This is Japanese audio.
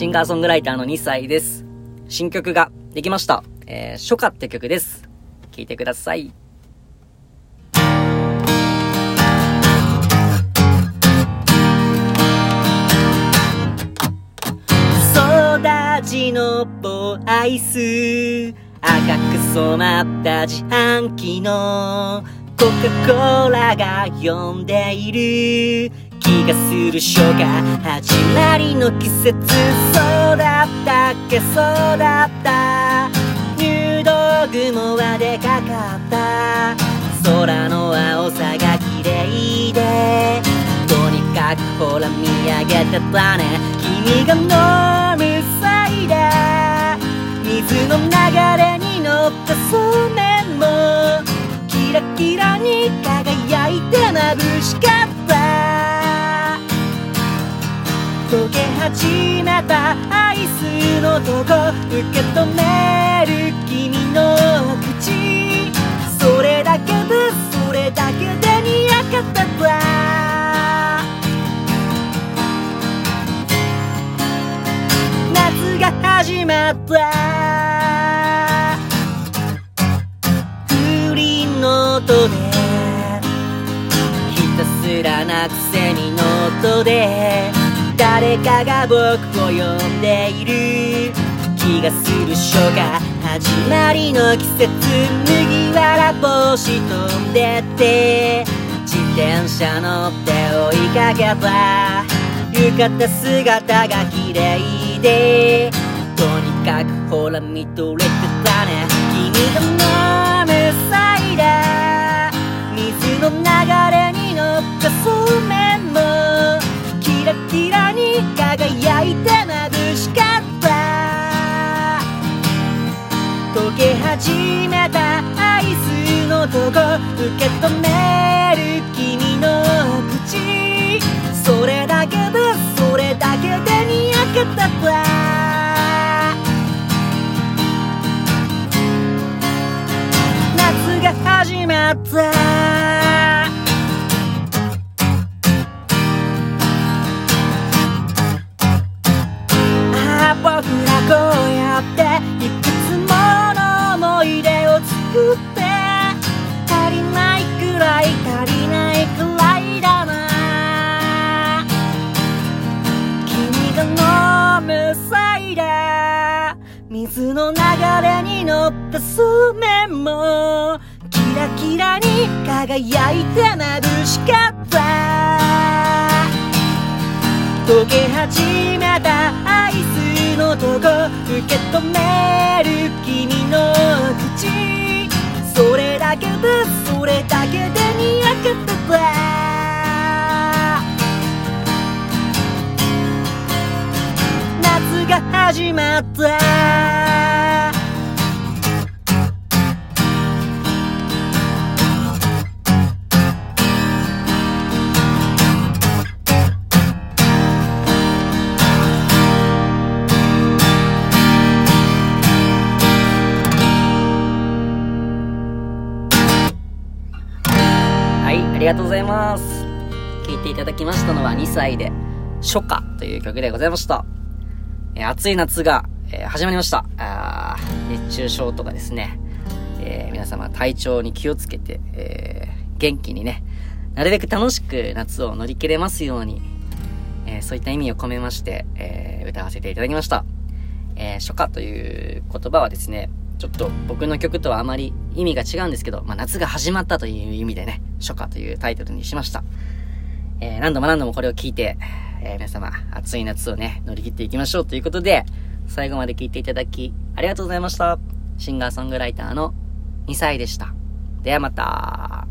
シンガーソングライターの2歳です。新曲ができました。えー、初夏って曲です。聴いてください。育ちのボアイス赤く染まった自販機のコカ・コーラが呼んでいる気がする初夏始まりの季節そうだったっけそうだった。入道雲はでかかった。空の青さが綺麗で。とにかくほら見上げてたね。君が飲むサイダー。水の流れに乗ったそ溶け始めたアイスのとこ受け止める君の口それだけでそれだけでにやかった夏が始まった。風鈴の音で。ひたすらなくせにの音で。誰かが僕を呼んでいる気がする初夏始まりの季節麦わら帽子飛んでって自転車乗って追いかけた浴衣姿が綺麗でとにかくほら見とれてたね。君が飲むサイダー水の流れけ始めたアイスのとこ受け止める君の口。それだけでそれだけでにやけた夏が始まった。水の流れに乗ったスメもキラキラに輝いて眩しかった。溶け始めたアイスのとこ受け止め始まったはい、ありがとうございます。聴いていただきましたのは2歳で、初夏という曲でございました。えー暑い夏が、えー始まりました。あ熱中症とかですね、えー皆様体調に気をつけて、え元気にね、なるべく楽しく夏を乗り切れますように、えそういった意味を込めまして、え歌わせていただきました。え初夏という言葉はですね、ちょっと僕の曲とはあまり意味が違うんですけど、まあ、夏が始まったという意味でね、初夏というタイトルにしました。えー何度も何度もこれを聞いて、えー皆様、暑い夏をね、乗り切っていきましょうということで、最後まで聞いていただき、ありがとうございました。シンガーソングライターの2歳でした。ではまた。